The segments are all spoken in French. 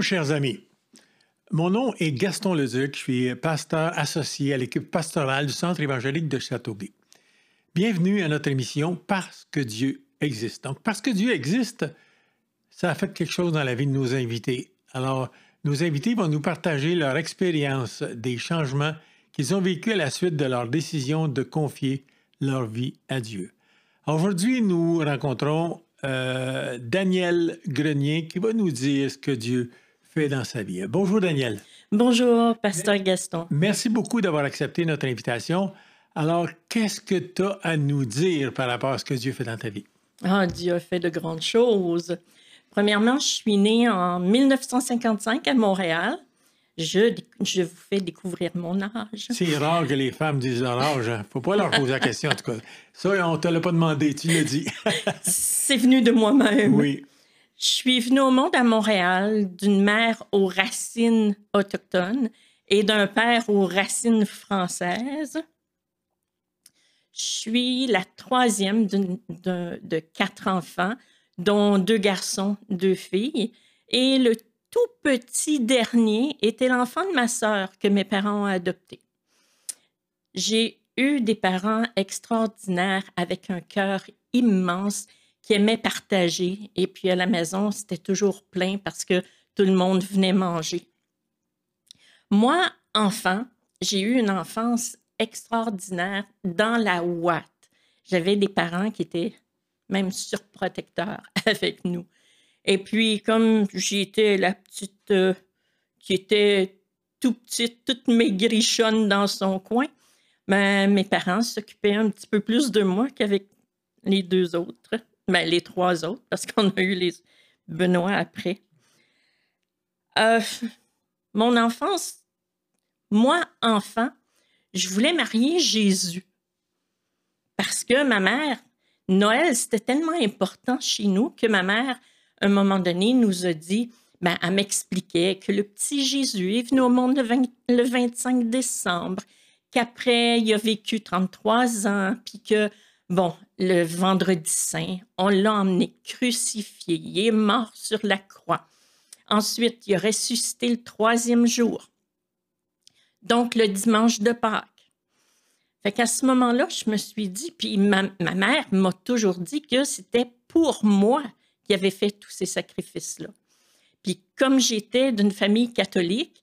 Chers amis. Mon nom est Gaston Leduc. Je suis pasteur associé à l'équipe pastorale du Centre évangélique de Châteauguay. Bienvenue à notre émission Parce que Dieu existe. Donc, parce que Dieu existe, ça a fait quelque chose dans la vie de nos invités. Alors, nos invités vont nous partager leur expérience des changements qu'ils ont vécus à la suite de leur décision de confier leur vie à Dieu. Aujourd'hui, nous rencontrons euh, Daniel Grenier qui va nous dire ce que Dieu fait dans sa vie. Bonjour Daniel. Bonjour, pasteur Gaston. Merci beaucoup d'avoir accepté notre invitation. Alors, qu'est-ce que tu as à nous dire par rapport à ce que Dieu fait dans ta vie? Ah, Dieu a fait de grandes choses. Premièrement, je suis née en 1955 à Montréal. Je, je vous fais découvrir mon âge. C'est rare que les femmes disent leur âge. Il hein. ne faut pas leur poser la question, en tout cas. Ça, on ne te l'a pas demandé, tu l'as dit. C'est venu de moi-même. Oui. Je suis venue au monde à Montréal d'une mère aux racines autochtones et d'un père aux racines françaises. Je suis la troisième de quatre enfants dont deux garçons, deux filles. Et le tout petit dernier était l'enfant de ma sœur que mes parents ont adopté. J'ai eu des parents extraordinaires avec un cœur immense qui aimaient partager. Et puis à la maison, c'était toujours plein parce que tout le monde venait manger. Moi, enfant, j'ai eu une enfance extraordinaire dans la ouate. J'avais des parents qui étaient même surprotecteur avec nous. Et puis, comme j'étais la petite euh, qui était tout petite, toute maigrichonne dans son coin, ben, mes parents s'occupaient un petit peu plus de moi qu'avec les deux autres, ben, les trois autres, parce qu'on a eu les Benoît après. Euh, mon enfance, moi, enfant, je voulais marier Jésus. Parce que ma mère, Noël, c'était tellement important chez nous que ma mère, à un moment donné, nous a dit, ben, elle m'expliquait que le petit Jésus est venu au monde le, 25 décembre, qu'après, il a vécu 33 ans, puis que, bon, le vendredi saint, on l'a emmené crucifié, il est mort sur la croix. Ensuite, il a ressuscité le troisième jour. Donc, le dimanche de Pâques. Fait qu'à ce moment-là, je me suis dit, puis ma, mère m'a toujours dit que c'était pour moi qui avait fait tous ces sacrifices-là. Puis comme j'étais d'une famille catholique,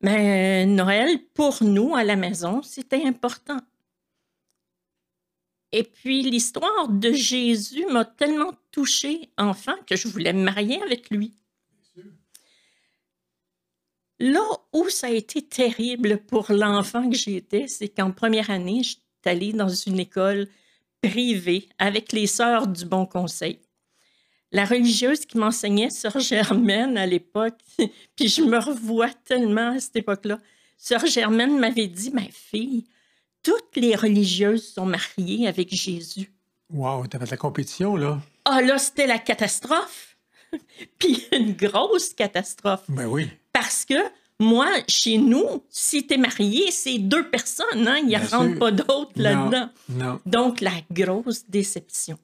ben, Noël, pour nous, à la maison, c'était important. Et puis l'histoire de Jésus m'a tellement touchée enfant que je voulais me marier avec lui. Là où ça a été terrible pour l'enfant que j'étais, c'est qu'en première année, je suis allée dans une école privée avec les sœurs du Bon Conseil. La religieuse qui m'enseignait, Sœur Germaine, à l'époque, puis je me revois tellement à cette époque-là. Sœur Germaine m'avait dit, ma fille, toutes les religieuses sont mariées avec Jésus. Wow, t'avais de la compétition, là. Ah, là, c'était la catastrophe. puis une grosse catastrophe. Ben oui. Parce que moi, chez nous, si tu es marié, c'est deux personnes, hein? il n'y rentre pas d'autres là-dedans. Donc, la grosse déception.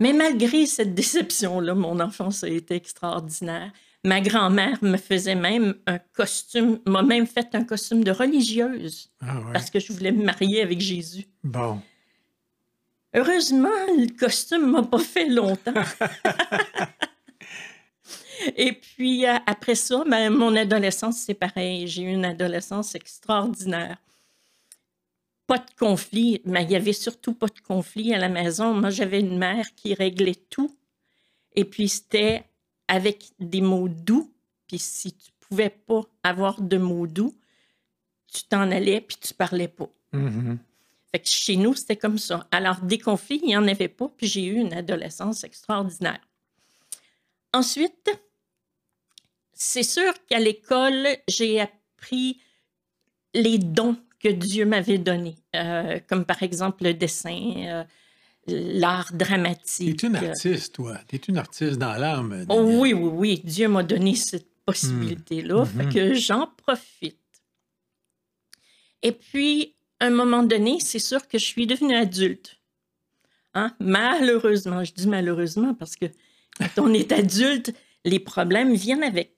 Mais malgré cette déception-là, mon enfance a été extraordinaire. Ma grand-mère me faisait même un costume, m'a même fait un costume de religieuse ah parce que je voulais me marier avec Jésus. Bon. Heureusement, le costume m'a pas fait longtemps. Et puis euh, après ça, ben, mon adolescence, c'est pareil. J'ai eu une adolescence extraordinaire. Pas de conflit, mais il n'y avait surtout pas de conflit à la maison. Moi, j'avais une mère qui réglait tout. Et puis c'était avec des mots doux. Puis si tu pouvais pas avoir de mots doux, tu t'en allais puis tu parlais pas. Mm-hmm. Fait que chez nous, c'était comme ça. Alors, des conflits, il n'y en avait pas, puis j'ai eu une adolescence extraordinaire. Ensuite, c'est sûr qu'à l'école, j'ai appris les dons que Dieu m'avait donnés, euh, comme par exemple le dessin, euh, l'art dramatique. Tu es une artiste, toi. Tu es une artiste dans l'âme. Oh, oui, oui, oui. Dieu m'a donné cette possibilité-là, hmm. fait que j'en profite. Et puis, à un moment donné, c'est sûr que je suis devenue adulte. Hein? Malheureusement, je dis malheureusement parce que quand on est adulte, les problèmes viennent avec.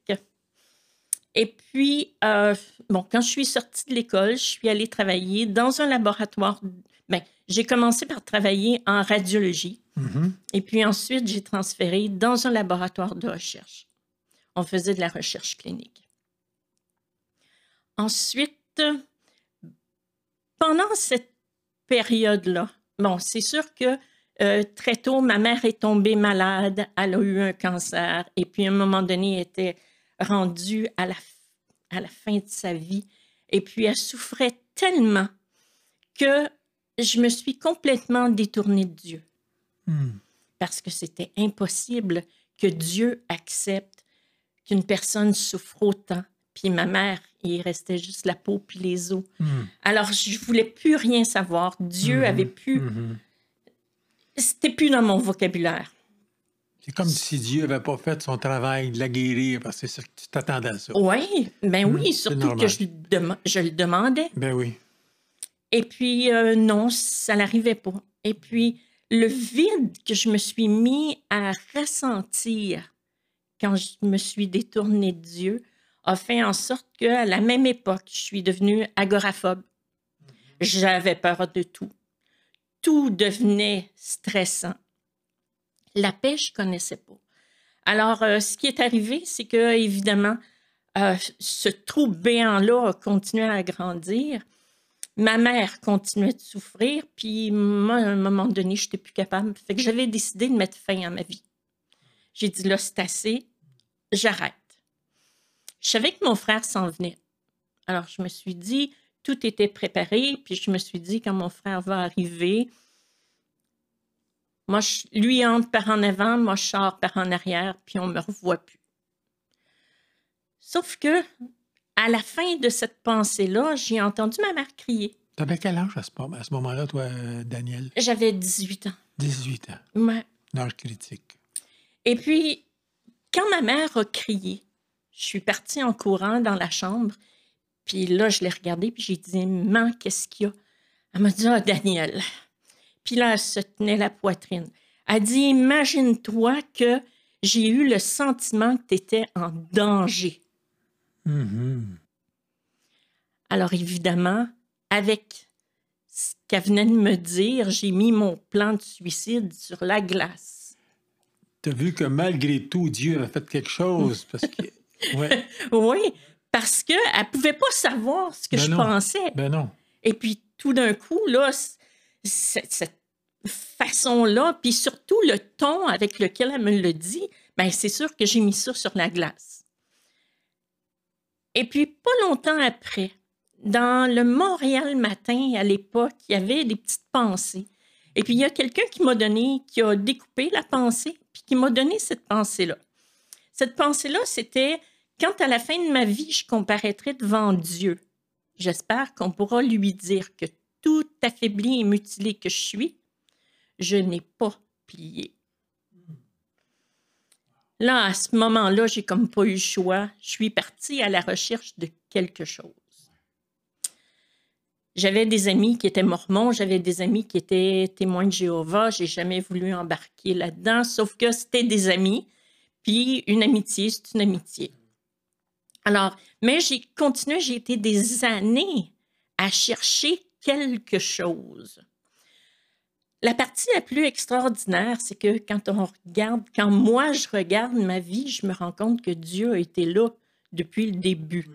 Et puis, euh, bon, quand je suis sortie de l'école, je suis allée travailler dans un laboratoire. J'ai commencé par travailler en radiologie. Mhm. Et puis ensuite, j'ai transféré dans un laboratoire de recherche. On faisait de la recherche clinique. Ensuite, pendant cette période-là, bon, c'est sûr que euh, très tôt, ma mère est tombée malade, elle a eu un cancer, et puis à un moment donné, elle était rendue à la, à la fin de sa vie. Et puis, elle souffrait tellement que je me suis complètement détournée de Dieu Hmm. parce que c'était impossible que Dieu accepte qu'une personne souffre autant. Puis ma mère, il restait juste la peau puis les os. Hmm. Alors, je voulais plus rien savoir. Dieu Mhm. avait plus... Mhm. C'était plus dans mon vocabulaire. C'est comme si Dieu n'avait pas fait son travail de la guérir parce que c'est sûr que tu t'attendais à ça. Oui, ben oui, surtout que je, je le demandais. Ben oui. Et puis, euh, non, ça n'arrivait pas. Et puis, le vide que je me suis mis à ressentir quand je me suis détournée de Dieu a fait en sorte qu'à la même époque, je suis devenue agoraphobe. J'avais peur de tout. Tout devenait stressant. La paix, je connaissais pas. Alors, euh, ce qui est arrivé, c'est que, évidemment, euh, ce trou béant-là a continué à grandir. Ma mère continuait de souffrir, puis moi, à un moment donné, je n'étais plus capable. Fait que j'avais décidé de mettre fin à ma vie. J'ai dit, là, c'est assez, j'arrête. Je savais que mon frère s'en venait. Alors, je me suis dit, tout était préparé, puis je me suis dit, quand mon frère va arriver, moi, je- lui entre par en avant, moi, je sors par en arrière, puis on ne me revoit plus. Sauf que, à la fin de cette pensée-là, j'ai entendu ma mère crier. T'avais quel âge à ce, moment-là, toi, euh, Daniel? J'avais 18 ans. 18 ans. Ouais. Âge critique. Et puis, quand ma mère a crié, je suis partie en courant dans la chambre. Puis là, je l'ai regardée, puis j'ai dit, Maman, qu'est-ce qu'il y a? Elle m'a dit, Ah, Daniel. Puis là, elle se tenait la poitrine. Elle dit, Imagine-toi que j'ai eu le sentiment que tu étais en danger. Mhm. Alors évidemment, avec ce qu'elle venait de me dire, j'ai mis mon plan de suicide sur la glace. T'as vu que malgré tout, Dieu a fait quelque chose parce que. Ouais. Oui, parce qu'elle ne pouvait pas savoir ce que Ben je non. pensais. Ben non. Et puis tout d'un coup, là, cette façon-là, puis surtout le ton avec lequel elle me le dit, ben c'est sûr que j'ai mis ça sur la glace. Et puis pas longtemps après, dans le Montréal matin à l'époque, il y avait des petites pensées. Et puis il y a quelqu'un qui m'a donné, qui a découpé la pensée, puis qui m'a donné cette pensée-là. Cette pensée-là, c'était quand à la fin de ma vie, je comparaîtrai devant Dieu. J'espère qu'on pourra lui dire que tout affaibli et mutilé que je suis, je n'ai pas plié. Là, à ce moment-là, j'ai comme pas eu le choix. Je suis partie à la recherche de quelque chose. J'avais des amis qui étaient mormons, j'avais des amis qui étaient témoins de Jéhovah. J'ai jamais voulu embarquer là-dedans, sauf que c'était des amis. Puis une amitié, c'est une amitié. Alors, mais j'ai continué, j'ai été des années à chercher quelque chose. La partie la plus extraordinaire, c'est que quand on regarde, quand moi je regarde ma vie, je me rends compte que Dieu a été là depuis le début.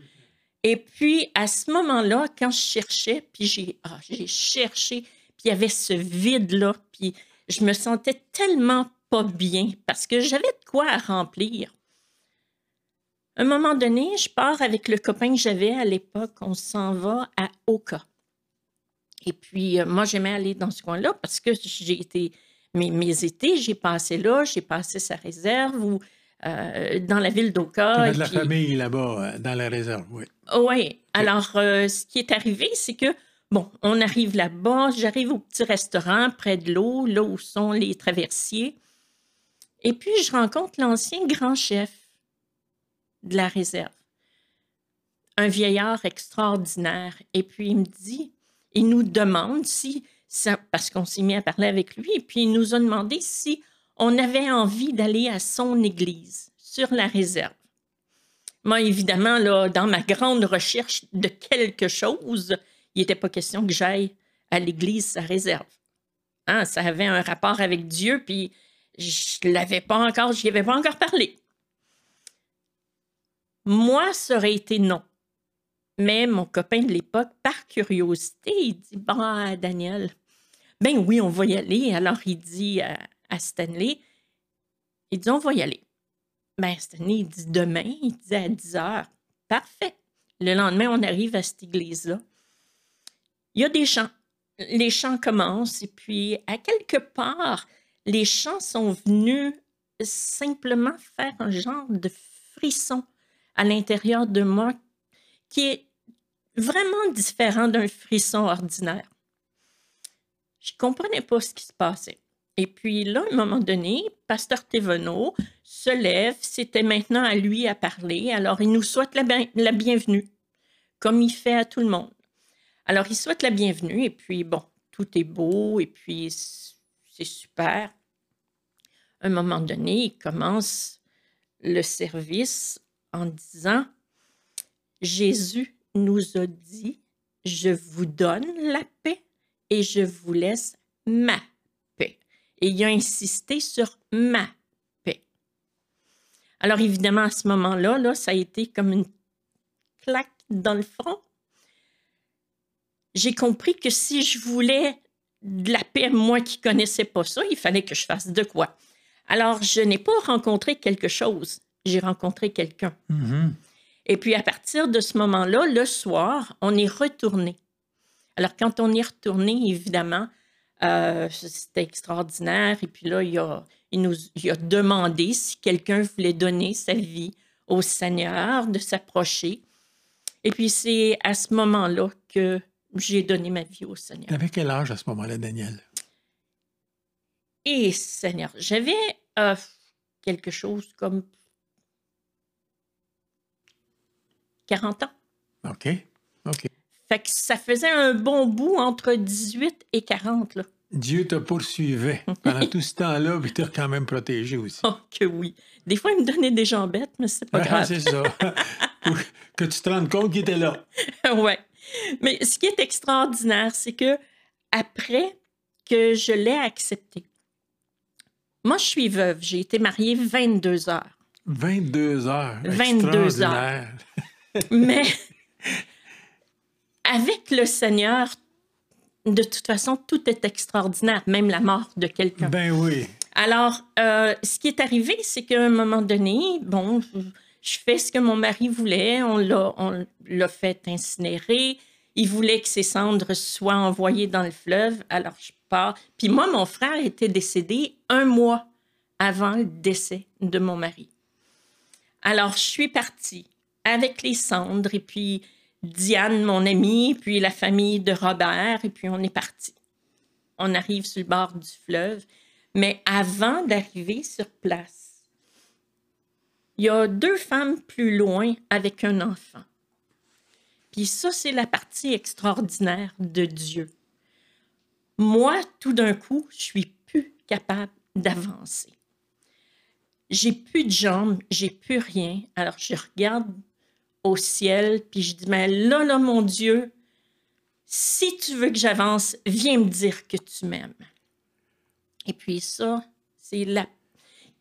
Et puis, à ce moment-là, quand je cherchais, puis j'ai ah, cherché, puis il y avait ce vide-là, puis je me sentais tellement pas bien parce que j'avais de quoi remplir. À un moment donné, je pars avec le copain que j'avais à l'époque, on s'en va à Oka. Et puis, euh, moi, j'aimais aller dans ce coin-là parce que j'ai été, mes, mes étés, j'ai passé là, j'ai passé sa réserve ou euh, dans la ville d'Oka. De la puis- famille là-bas, euh, dans la réserve, oui. oui. Alors, euh, ce qui est arrivé, c'est que, bon, on arrive là-bas, j'arrive au petit restaurant près de l'eau, là où sont les traversiers. Et puis, je rencontre l'ancien grand chef de la réserve, un vieillard extraordinaire. Et puis, il me dit, il nous demande si, parce qu'on s'est mis à parler avec lui, et puis il nous a demandé si on avait envie d'aller à son église, sur la réserve. Moi, évidemment, là, dans ma grande recherche de quelque chose, il n'était pas question que j'aille à l'église sa réserve. Hein, ça avait un rapport avec Dieu, puis je l'avais pas encore, j'y avais pas encore parlé. Moi, ça aurait été non. Mais mon copain de l'époque, par curiosité, il dit Bon, Daniel, ben oui, on va y aller. Alors il dit à, Stanley Il dit On va y aller. Ben, Stanley, il dit demain, il dit à 10 heures. Parfait. Le lendemain, on arrive à cette église-là. Il y a des chants. Les chants commencent et puis, à quelque part, les chants sont venus simplement faire un genre de frisson à l'intérieur de moi qui est vraiment différent d'un frisson ordinaire. Je comprenais pas ce qui se passait. Et puis là, à un moment donné, Pasteur Thévenot se lève, c'était maintenant à lui à parler, alors il nous souhaite la, la, bienvenue, comme il fait à tout le monde. Alors il souhaite la bienvenue, et puis bon, tout est beau, et puis c'est super. À un moment donné, il commence le service en disant, Jésus nous a dit, je vous donne la paix et je vous laisse ma et il a insisté sur ma paix. Alors évidemment, à ce moment-là, là, ça a été comme une claque dans le front. J'ai compris que si je voulais de la paix, moi qui connaissais pas ça, il fallait que je fasse de quoi. Alors, je n'ai pas rencontré quelque chose, j'ai rencontré quelqu'un. Mm-hmm. Et puis, à partir de ce moment-là, le soir, on est retourné. Alors, quand on est retourné, évidemment, euh, c'était extraordinaire. Et puis là, il a, il nous a demandé si quelqu'un voulait donner sa vie au Seigneur, de s'approcher. Et puis c'est à ce moment-là que j'ai donné ma vie au Seigneur. Avec quel âge à ce moment-là, Daniel? Et Seigneur, j'avais euh, quelque chose comme 40 ans. OK. OK. Fait que ça faisait un bon bout entre 18 et 40. Là. Dieu te poursuivait pendant tout ce temps-là, puis t'a quand même protégé aussi. Oh, que oui. Des fois, il me donnait des jambettes, mais c'est pas grave. c'est ça. que tu te rendes compte qu'il était là. ouais. Mais ce qui est extraordinaire, c'est que après que je l'ai accepté, moi, je suis veuve. J'ai été mariée 22 heures. 22 heures. 22 heures. mais avec le Seigneur, de toute façon, tout est extraordinaire, même la mort de quelqu'un. Ben oui. Alors, euh, ce qui est arrivé, c'est qu'à un moment donné, bon, je fais ce que mon mari voulait, on l'a fait incinérer. Il voulait que ses cendres soient envoyées dans le fleuve, alors je pars. Puis moi, mon frère était décédé un mois avant le décès de mon mari. Alors, je suis partie avec les cendres et puis Diane, mon amie, puis la famille de Robert, et puis on est parti. On arrive sur le bord du fleuve, mais avant d'arriver sur place, il y a deux femmes plus loin avec un enfant. Puis ça, c'est la partie extraordinaire de Dieu. Moi, tout d'un coup, je suis plus capable d'avancer. J'ai plus de jambes, j'ai plus rien. Alors je regarde au ciel, puis je dis, mais là, là, mon Dieu, si tu veux que j'avance, viens me dire que tu m'aimes. Et puis ça, c'est la...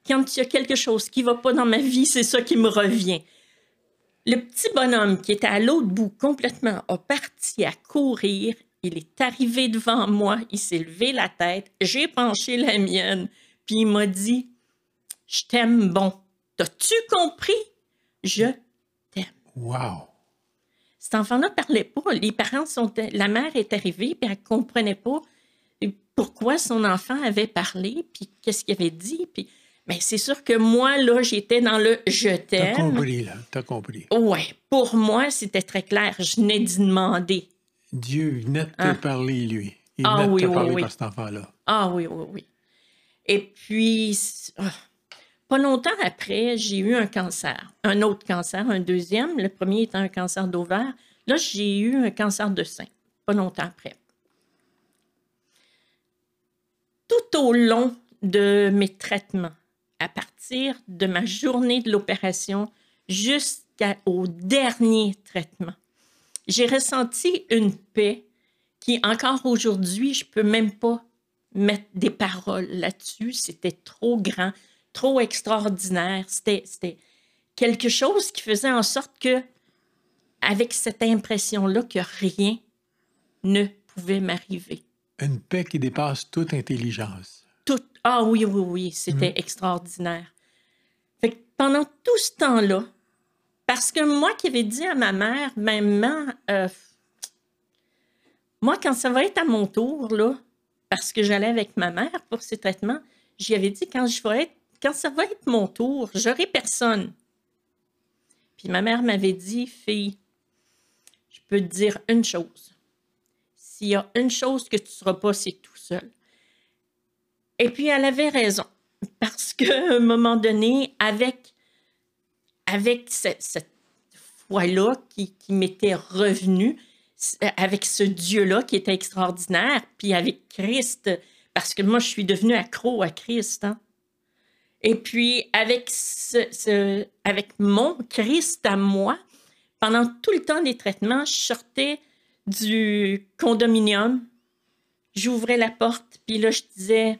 Quand il y a quelque chose qui ne va pas dans ma vie, c'est ça qui me revient. Le petit bonhomme qui était à l'autre bout complètement a parti à courir. Il est arrivé devant moi, il s'est levé la tête, j'ai penché la mienne, puis il m'a dit Je t'aime bon. T'as-tu compris? Je Wow! Cet enfant-là ne parlait pas. Les parents sont. La mère est arrivée, puis elle ne comprenait pas pourquoi son enfant avait parlé, puis qu'est-ce qu'il avait dit. Puis. Mais c'est sûr que moi, là, j'étais dans le je t'aime. T'as compris, là. T'as compris. Oui. Pour moi, c'était très clair. Je venais d'y demander. Dieu venait de te ah. parler, lui. Il ah venait de te parler par cet enfant-là. Ah oui, oui, oui. Et puis, ah, pas longtemps après, j'ai eu un cancer, un autre cancer, un deuxième. Le premier était un cancer d'ovaire. Là, j'ai eu un cancer de sein, pas longtemps après. Tout au long de mes traitements, à partir de ma journée de l'opération jusqu'au dernier traitement. J'ai ressenti une paix qui, encore aujourd'hui, je peux même pas mettre des paroles là-dessus. C'était trop grand, trop extraordinaire. C'était quelque chose qui faisait en sorte que, avec cette impression-là que rien ne pouvait m'arriver. Une paix qui dépasse toute intelligence. Tout. Ah oui, oui, oui, c'était Mm. extraordinaire. Fait que pendant tout ce temps-là, parce que moi qui avais dit à ma mère, maman, euh, moi, quand ça va être à mon tour, là, parce que j'allais avec ma mère pour ces traitements, j'y avais dit, quand, je vais être, quand ça va être mon tour, j'aurai personne. Puis ma mère m'avait dit, fille, je peux te dire une chose. S'il y a une chose que tu ne seras pas, c'est tout seul. Et puis, elle avait raison. Parce qu'à un moment donné, avec, avec ce- cette foi-là qui, qui m'était revenue, avec ce Dieu-là qui était extraordinaire, puis avec Christ, parce que moi, je suis devenue accro à Christ. hein. Et puis, avec, ce, ce- avec mon Christ à moi, pendant tout le temps des traitements, je sortais du condominium, j'ouvrais la porte, puis là, je disais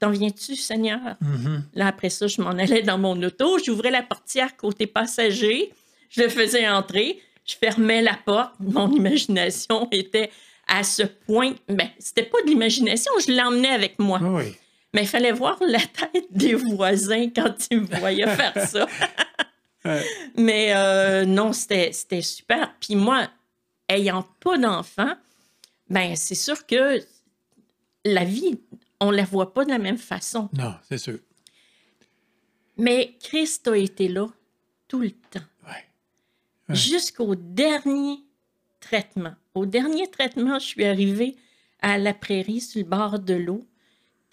T'en viens-tu, Seigneur? Mhm. Là, après ça, je m'en allais dans mon auto, j'ouvrais la portière côté passager, je le faisais entrer, je fermais la porte. Mon imagination était à ce point. Ben, c'était pas de l'imagination, je l'emmenais avec moi. Ah oui. Mais il fallait voir la tête des voisins quand ils me voyaient faire ça. Ouais. Mais euh, non, c'était super. Puis moi, ayant pas d'enfant, ben c'est sûr que la vie, on la voit pas de la même façon. Non, c'est sûr. Mais Christ a été là tout le temps, Ouais. Ouais. jusqu'au dernier traitement. Au dernier traitement, je suis arrivée à la prairie sur le bord de l'eau.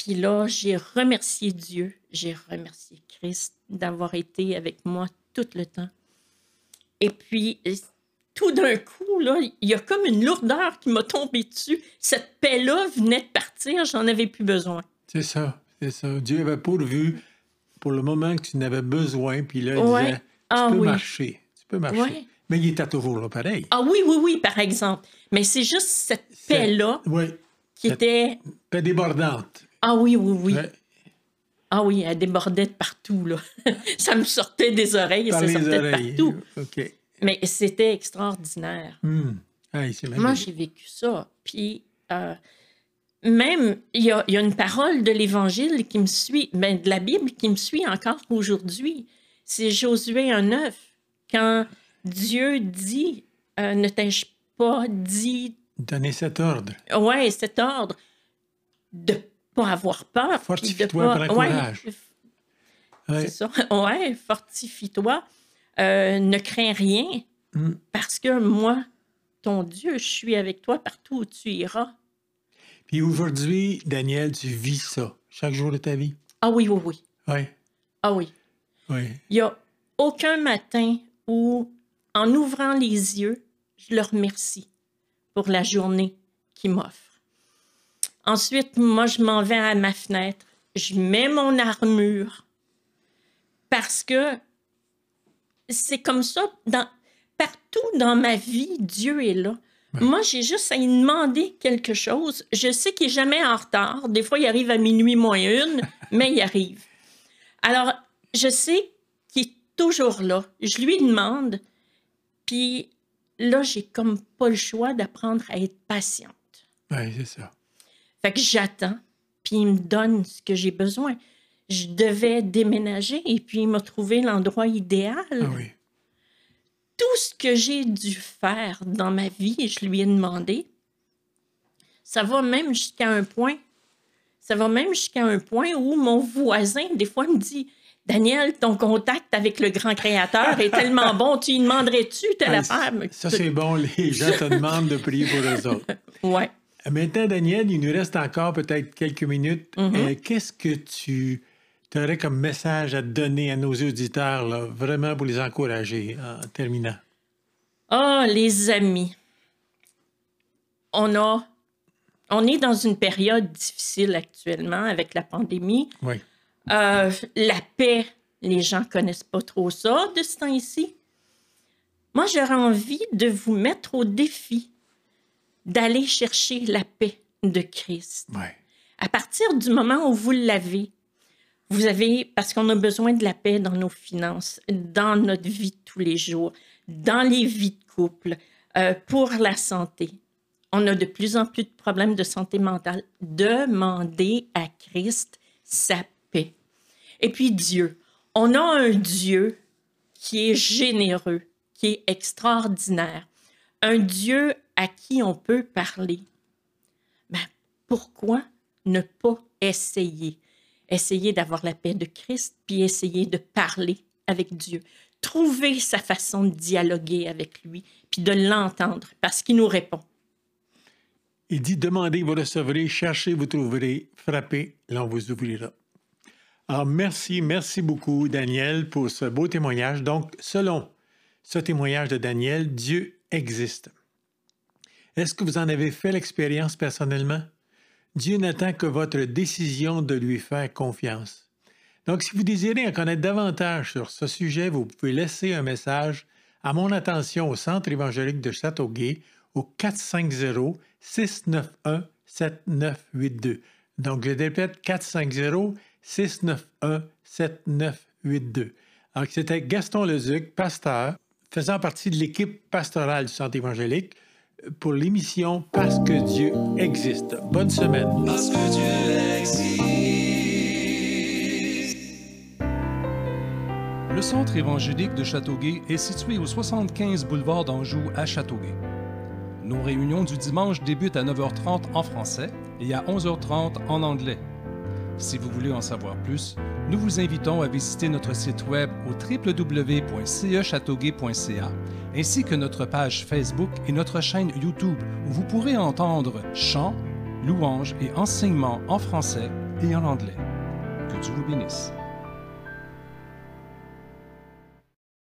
Puis là, j'ai remercié Dieu, j'ai remercié Christ d'avoir été avec moi tout le temps. Et puis, tout d'un coup, là, il y a comme une lourdeur qui m'a tombé dessus. Cette paix-là venait de partir, j'en avais plus besoin. C'est ça. C'est ça. Dieu avait pourvu pour le moment que tu n'avais besoin, puis là, il Ouais. disait Tu Ah peux oui. marcher. Tu peux marcher. Ouais. Mais il était toujours là, pareil. Ah oui, oui, oui, par exemple. Mais c'est juste cette paix-là Oui. qui était. Paix débordante. Ah oui, oui, oui. Ouais. Ah oui, elle débordait de partout, là. ça me sortait des oreilles et Par ça sortait oreilles. de partout. Mais c'était extraordinaire. Hmm. Moi, j'ai vécu ça. Puis, euh, même, il y a, il y a une parole de l'Évangile qui me suit, ben, de la Bible qui me suit encore aujourd'hui. C'est Josué 1,9. Quand Dieu dit euh, Ne t'ai-je pas dit, Donner cet ordre. ouais, cet ordre, de pas avoir peur. Fortifie-toi, prends ouais, courage. Ouais. c'est ça. Ouais, fortifie-toi. Euh, ne crains rien, Hmm. parce que moi, ton Dieu, je suis avec toi partout où tu iras. Puis aujourd'hui, Daniel, tu vis ça chaque jour de ta vie? Ah oui, oui, oui. Oui. Ah oui. Oui. Il n'y a aucun matin où, en ouvrant les yeux, je le remercie pour la journée qu'il m'offre. Ensuite, moi, je m'en vais à ma fenêtre, je mets mon armure parce que c'est comme ça, dans, partout dans ma vie, Dieu est là. Moi, j'ai juste à lui demander quelque chose. Je sais qu'il n'est jamais en retard. Des fois, il arrive à minuit moins une, mais il arrive. Alors, je sais qu'il est toujours là. Je lui demande, puis là, j'ai comme pas le choix d'apprendre à être patiente. Oui, c'est ça. Fait que j'attends, puis il me donne ce que j'ai besoin. Je devais déménager et puis il m'a trouvé l'endroit idéal. Ah oui. Tout ce que j'ai dû faire dans ma vie, je lui ai demandé. Ça va même jusqu'à un point. Ça va même jusqu'à un point où mon voisin, des fois, me dit Daniel, ton contact avec le grand créateur est tellement bon, tu y demanderais-tu telle Ah, affaire? Ça, c'est bon. Les gens te demandent de prier pour eux autres. Ouais. Maintenant, Daniel, il nous reste encore peut-être quelques minutes. Mhm. Euh, Qu'est-ce que tu aurais comme message à donner à nos auditeurs, là, vraiment pour les encourager en terminant? Ah, les amis. On a. On est dans une période difficile actuellement avec la pandémie. Oui. Euh, la paix, les gens connaissent pas trop ça de ce temps-ci. Moi, j'aurais envie de vous mettre au défi d'aller chercher la paix de Christ. Ouais. À partir du moment où vous l'avez, vous avez, parce qu'on a besoin de la paix dans nos finances, dans notre vie de tous les jours, dans les vies de couple, euh, pour la santé. On a de plus en plus de problèmes de santé mentale. Demandez à Christ sa paix. Et puis Dieu. On a un Dieu qui est généreux, qui est extraordinaire. Un Dieu à qui on peut parler. Ben, pourquoi ne pas essayer? Essayer d'avoir la paix de Christ, puis essayer de parler avec Dieu. Trouver sa façon de dialoguer avec lui, puis de l'entendre, parce qu'il nous répond. Il dit Demandez, vous recevrez, cherchez, vous trouverez, frappez, l'on vous ouvrira. Alors, merci, merci beaucoup, Daniel, pour ce beau témoignage. Donc, selon ce témoignage de Daniel, Dieu existe. Est-ce que vous en avez fait l'expérience personnellement? Dieu n'attend que votre décision de lui faire confiance. Donc, si vous désirez en connaître davantage sur ce sujet, vous pouvez laisser un message à mon attention au Centre évangélique de Châteauguay au 450-691-7982. Donc, je répète, 450-691-7982. Alors, c'était Gaston Lezuc, pasteur, faisant partie de l'équipe pastorale du Centre évangélique pour l'émission Parce que Dieu existe. Bonne semaine. Parce que Dieu existe. Le centre évangélique de Châteauguay est situé au 75 boulevard d'Anjou à Châteauguay. Nos réunions du dimanche débutent à 9h30 en français et à 11h30 en anglais. Si vous voulez en savoir plus, nous vous invitons à visiter notre site web au www.cechâteauguay.ca ainsi que notre page Facebook et notre chaîne YouTube où vous pourrez entendre chants, louanges et enseignements en français et en anglais. Que Dieu vous bénisse.